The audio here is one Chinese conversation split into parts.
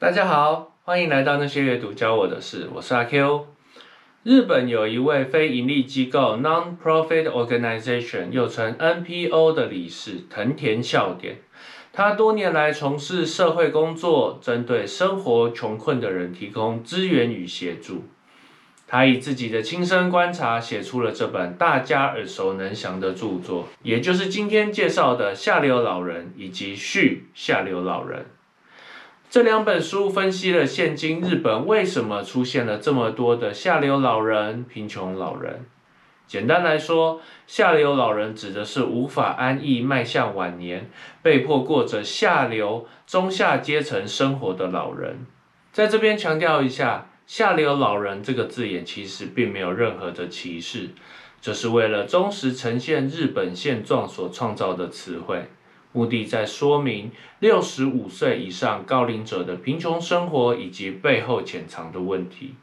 大家好，欢迎来到那些阅读教我的事，我是阿 Q。日本有一位非营利机构 （Non-Profit Organization） 又称 NPO 的理事藤田孝典，他多年来从事社会工作，针对生活穷困的人提供资源与协助。他以自己的亲身观察写出了这本大家耳熟能详的著作，也就是今天介绍的《下流老人》以及《续下流老人》这两本书，分析了现今日本为什么出现了这么多的下流老人、贫穷老人。简单来说，下流老人指的是无法安逸迈向晚年，被迫过着下流中下阶层生活的老人。在这边强调一下。下流老人这个字眼其实并没有任何的歧视，这是为了忠实呈现日本现状所创造的词汇，目的在说明六十五岁以上高龄者的贫穷生活以及背后潜藏的问题。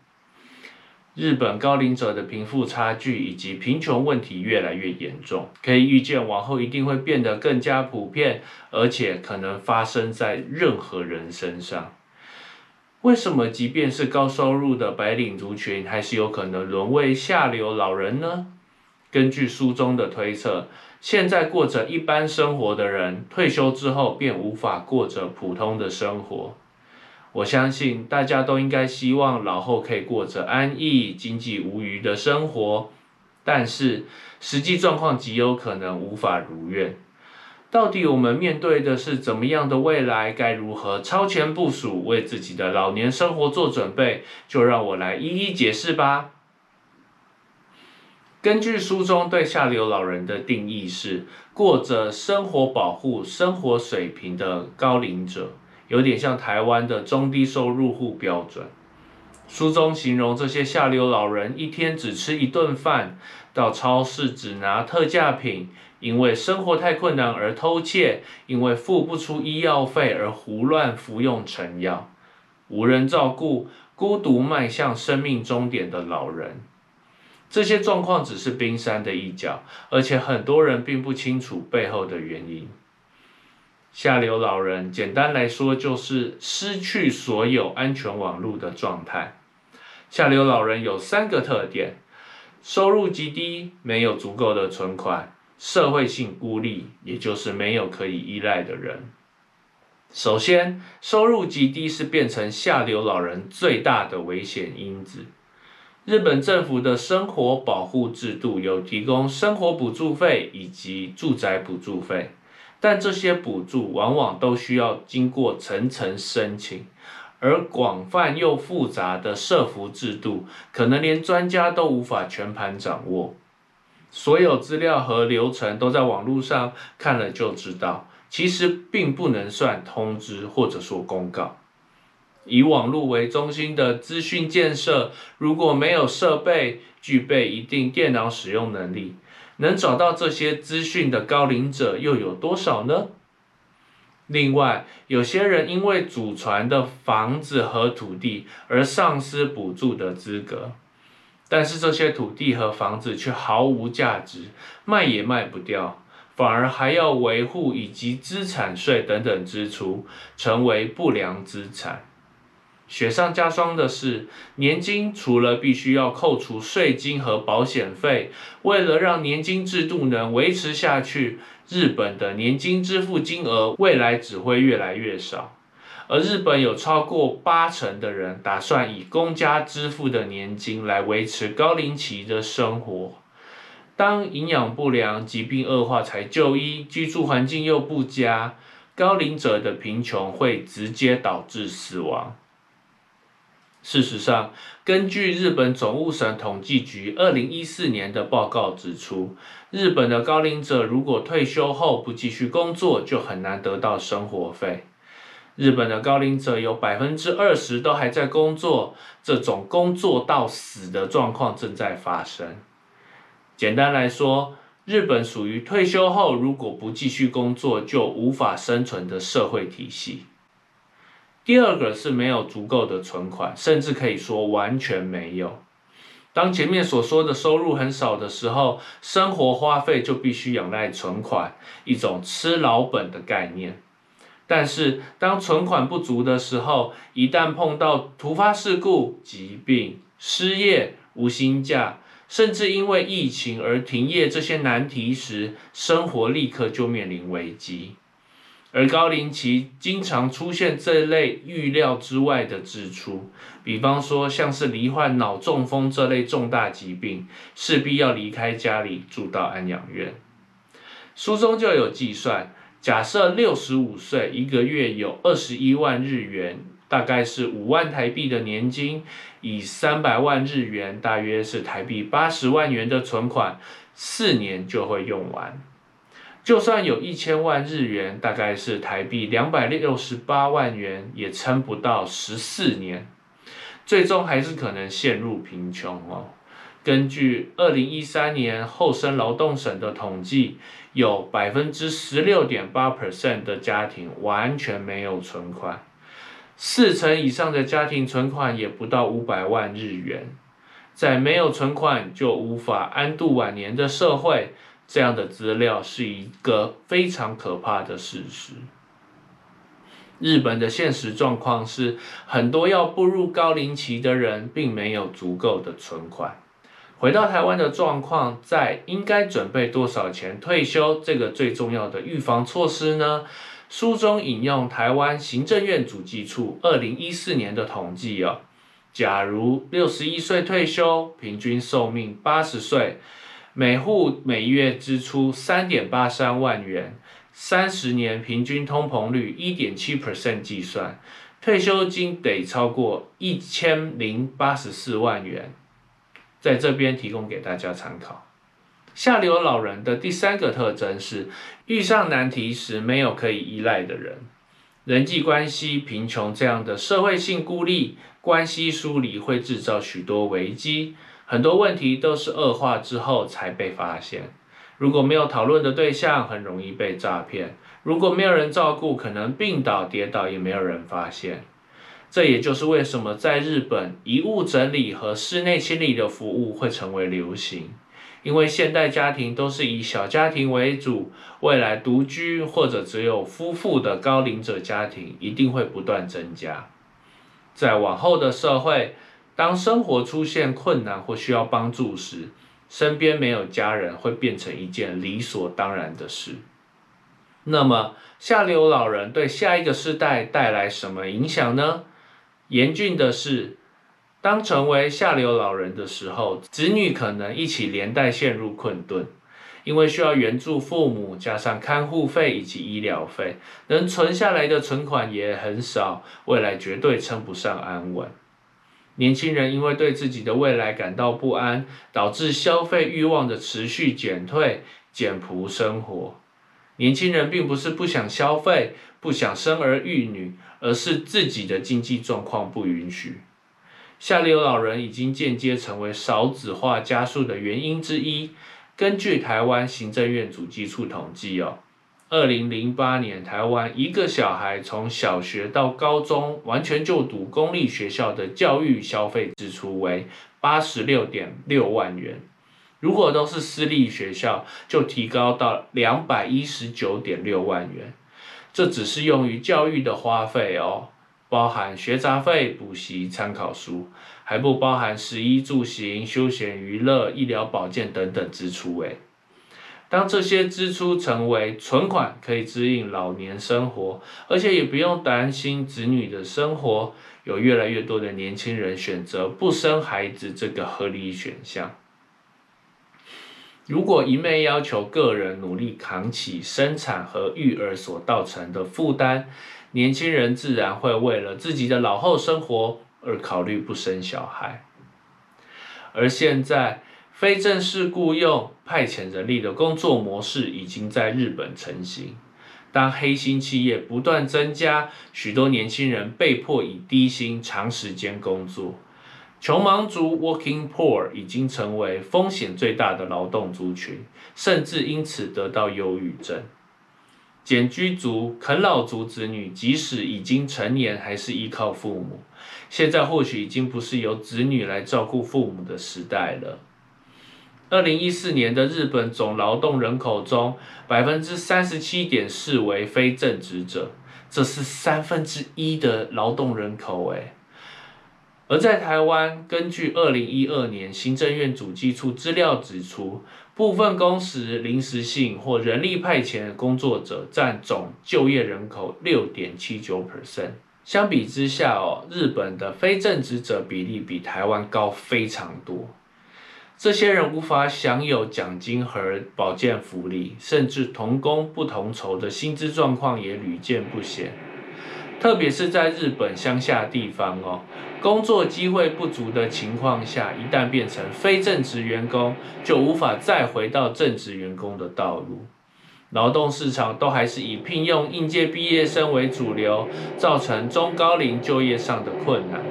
日本高龄者的贫富差距以及贫穷问题越来越严重，可以预见往后一定会变得更加普遍，而且可能发生在任何人身上。为什么即便是高收入的白领族群，还是有可能沦为下流老人呢？根据书中的推测，现在过着一般生活的人，退休之后便无法过着普通的生活。我相信大家都应该希望老后可以过着安逸、经济无虞的生活，但是实际状况极有可能无法如愿。到底我们面对的是怎么样的未来？该如何超前部署，为自己的老年生活做准备？就让我来一一解释吧。根据书中对下流老人的定义是过着生活保护生活水平的高龄者，有点像台湾的中低收入户标准。书中形容这些下流老人一天只吃一顿饭，到超市只拿特价品。因为生活太困难而偷窃，因为付不出医药费而胡乱服用成药，无人照顾，孤独迈向生命终点的老人，这些状况只是冰山的一角，而且很多人并不清楚背后的原因。下流老人，简单来说就是失去所有安全网络的状态。下流老人有三个特点：收入极低，没有足够的存款。社会性孤立，也就是没有可以依赖的人。首先，收入极低是变成下流老人最大的危险因子。日本政府的生活保护制度有提供生活补助费以及住宅补助费，但这些补助往往都需要经过层层申请，而广泛又复杂的社福制度，可能连专家都无法全盘掌握。所有资料和流程都在网络上看了就知道，其实并不能算通知或者说公告。以网络为中心的资讯建设，如果没有设备具备一定电脑使用能力，能找到这些资讯的高龄者又有多少呢？另外，有些人因为祖传的房子和土地而丧失补助的资格。但是这些土地和房子却毫无价值，卖也卖不掉，反而还要维护以及资产税等等支出，成为不良资产。雪上加霜的是，年金除了必须要扣除税金和保险费，为了让年金制度能维持下去，日本的年金支付金额未来只会越来越少。而日本有超过八成的人打算以公家支付的年金来维持高龄期的生活。当营养不良、疾病恶化才就医，居住环境又不佳，高龄者的贫穷会直接导致死亡。事实上，根据日本总务省统计局二零一四年的报告指出，日本的高龄者如果退休后不继续工作，就很难得到生活费。日本的高龄者有百分之二十都还在工作，这种工作到死的状况正在发生。简单来说，日本属于退休后如果不继续工作就无法生存的社会体系。第二个是没有足够的存款，甚至可以说完全没有。当前面所说的收入很少的时候，生活花费就必须仰赖存款，一种吃老本的概念。但是当存款不足的时候，一旦碰到突发事故、疾病、失业、无薪假，甚至因为疫情而停业这些难题时，生活立刻就面临危机。而高龄期经常出现这类预料之外的支出，比方说像是罹患脑中风这类重大疾病，势必要离开家里住到安养院。书中就有计算，假设六十五岁，一个月有二十一万日元，大概是五万台币的年金，以三百万日元，大约是台币八十万元的存款，四年就会用完。就算有一千万日元，大概是台币两百六十八万元，也撑不到十四年，最终还是可能陷入贫穷哦。根据二零一三年厚生劳动省的统计，有百分之十六点八 percent 的家庭完全没有存款，四成以上的家庭存款也不到五百万日元，在没有存款就无法安度晚年的社会。这样的资料是一个非常可怕的事实。日本的现实状况是，很多要步入高龄期的人并没有足够的存款。回到台湾的状况，在应该准备多少钱退休这个最重要的预防措施呢？书中引用台湾行政院主计处二零一四年的统计哦，假如六十一岁退休，平均寿命八十岁。每户每月支出三点八三万元，三十年平均通膨率一点七 percent 计算，退休金得超过一千零八十四万元，在这边提供给大家参考。下流老人的第三个特征是，遇上难题时没有可以依赖的人，人际关系贫穷这样的社会性孤立，关系疏离会制造许多危机。很多问题都是恶化之后才被发现。如果没有讨论的对象，很容易被诈骗；如果没有人照顾，可能病倒跌倒也没有人发现。这也就是为什么在日本，遗物整理和室内清理的服务会成为流行。因为现代家庭都是以小家庭为主，未来独居或者只有夫妇的高龄者家庭一定会不断增加。在往后的社会。当生活出现困难或需要帮助时，身边没有家人会变成一件理所当然的事。那么，下流老人对下一个世代带来什么影响呢？严峻的是，当成为下流老人的时候，子女可能一起连带陷入困顿，因为需要援助父母，加上看护费以及医疗费，能存下来的存款也很少，未来绝对称不上安稳。年轻人因为对自己的未来感到不安，导致消费欲望的持续减退，简朴生活。年轻人并不是不想消费，不想生儿育女，而是自己的经济状况不允许。下流老人已经间接成为少子化加速的原因之一。根据台湾行政院主计处统计哦。二零零八年，台湾一个小孩从小学到高中完全就读公立学校的教育消费支出为八十六点六万元，如果都是私立学校，就提高到两百一十九点六万元。这只是用于教育的花费哦，包含学杂费、补习、参考书，还不包含食衣住行、休闲娱乐、医疗保健等等支出诶。当这些支出成为存款，可以指引老年生活，而且也不用担心子女的生活。有越来越多的年轻人选择不生孩子这个合理选项。如果一昧要求个人努力扛起生产和育儿所造成的负担，年轻人自然会为了自己的老后生活而考虑不生小孩。而现在。非正式雇佣、派遣人力的工作模式已经在日本成型。当黑心企业不断增加，许多年轻人被迫以低薪长时间工作。穷忙族 （working poor） 已经成为风险最大的劳动族群，甚至因此得到忧郁症。简居族、啃老族子女，即使已经成年，还是依靠父母。现在或许已经不是由子女来照顾父母的时代了。二零一四年的日本总劳动人口中，百分之三十七点四为非正职者，这是三分之一的劳动人口诶。而在台湾，根据二零一二年行政院主计处资料指出，部分工时、临时性或人力派遣工作者占总就业人口六点七九 percent。相比之下哦，日本的非正职者比例比台湾高非常多。这些人无法享有奖金和保健福利，甚至同工不同酬的薪资状况也屡见不鲜。特别是在日本乡下地方哦，工作机会不足的情况下，一旦变成非正职员工，就无法再回到正职员工的道路。劳动市场都还是以聘用应届毕业生为主流，造成中高龄就业上的困难。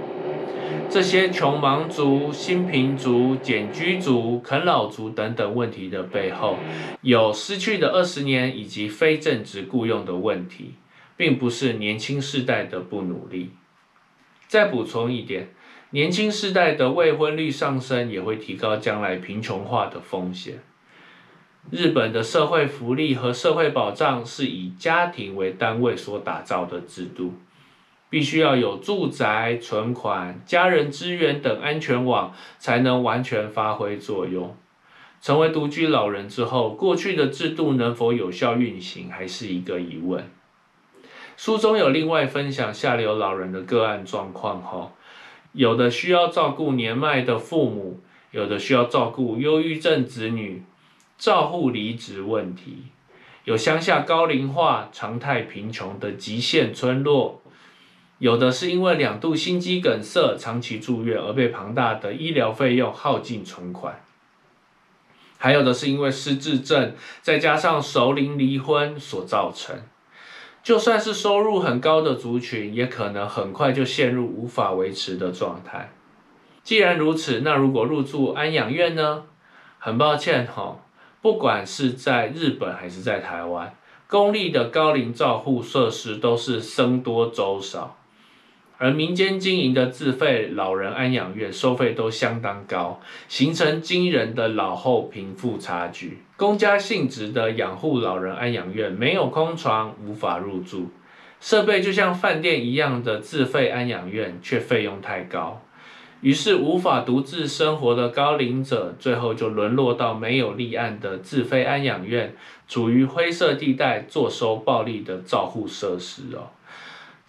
这些穷忙族、新贫族、简居族、啃老族等等问题的背后，有失去的二十年以及非正职雇佣的问题，并不是年轻世代的不努力。再补充一点，年轻世代的未婚率上升，也会提高将来贫穷化的风险。日本的社会福利和社会保障是以家庭为单位所打造的制度，必须要有住宅、存款、家人支援等安全网，才能完全发挥作用。成为独居老人之后，过去的制度能否有效运行，还是一个疑问。书中有另外分享下流老人的个案状况，哈，有的需要照顾年迈的父母，有的需要照顾忧郁症子女。照护离职问题，有乡下高龄化、常态贫穷的极限村落，有的是因为两度心肌梗塞长期住院而被庞大的医疗费用耗尽存款，还有的是因为失智症再加上熟龄离婚所造成。就算是收入很高的族群，也可能很快就陷入无法维持的状态。既然如此，那如果入住安养院呢？很抱歉哈。不管是在日本还是在台湾，公立的高龄照护设施都是僧多粥少，而民间经营的自费老人安养院收费都相当高，形成惊人的老后贫富差距。公家性质的养护老人安养院没有空床，无法入住，设备就像饭店一样的自费安养院却费用太高。于是无法独自生活的高龄者，最后就沦落到没有立案的自费安养院，处于灰色地带，坐收暴力的照护设施哦。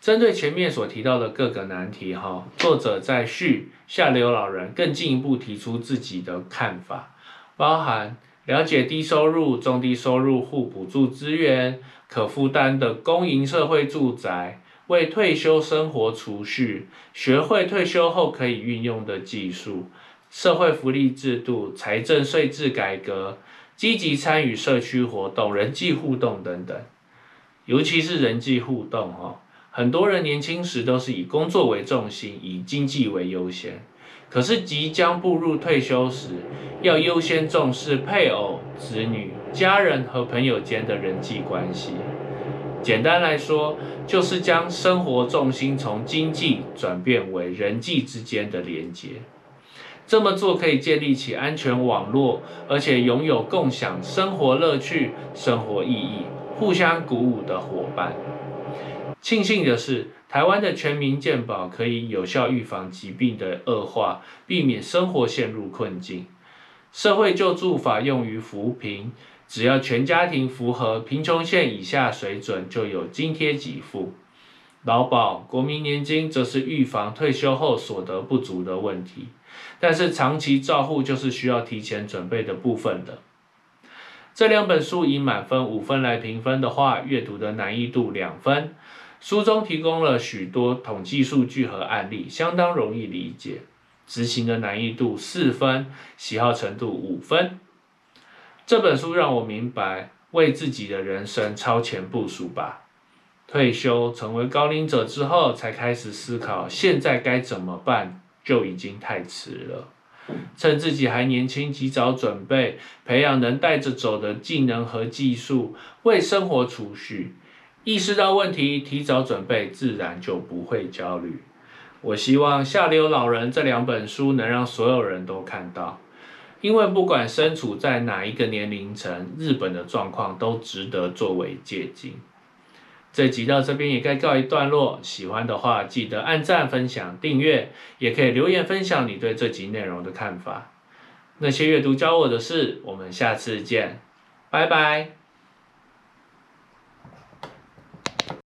针对前面所提到的各个难题，哈，作者在序下流老人更进一步提出自己的看法，包含了解低收入、中低收入户补助资源，可负担的公营社会住宅。为退休生活储蓄，学会退休后可以运用的技术，社会福利制度、财政税制改革，积极参与社区活动、人际互动等等。尤其是人际互动，哈，很多人年轻时都是以工作为重心，以经济为优先。可是即将步入退休时，要优先重视配偶、子女、家人和朋友间的人际关系。简单来说，就是将生活重心从经济转变为人际之间的连接。这么做可以建立起安全网络，而且拥有共享生活乐趣、生活意义、互相鼓舞的伙伴。庆幸的是，台湾的全民健保可以有效预防疾病的恶化，避免生活陷入困境。社会救助法用于扶贫。只要全家庭符合贫穷线以下水准，就有津贴给付。劳保、国民年金则是预防退休后所得不足的问题。但是长期照护就是需要提前准备的部分的。这两本书以满分五分来评分的话，阅读的难易度两分。书中提供了许多统计数据和案例，相当容易理解。执行的难易度四分，喜好程度五分。这本书让我明白，为自己的人生超前部署吧。退休成为高龄者之后，才开始思考现在该怎么办，就已经太迟了。趁自己还年轻，及早准备，培养能带着走的技能和技术，为生活储蓄。意识到问题，提早准备，自然就不会焦虑。我希望《下流老人》这两本书能让所有人都看到。因为不管身处在哪一个年龄层，日本的状况都值得作为借鉴。这集到这边也该告一段落，喜欢的话记得按赞、分享、订阅，也可以留言分享你对这集内容的看法。那些阅读教我的事，我们下次见，拜拜。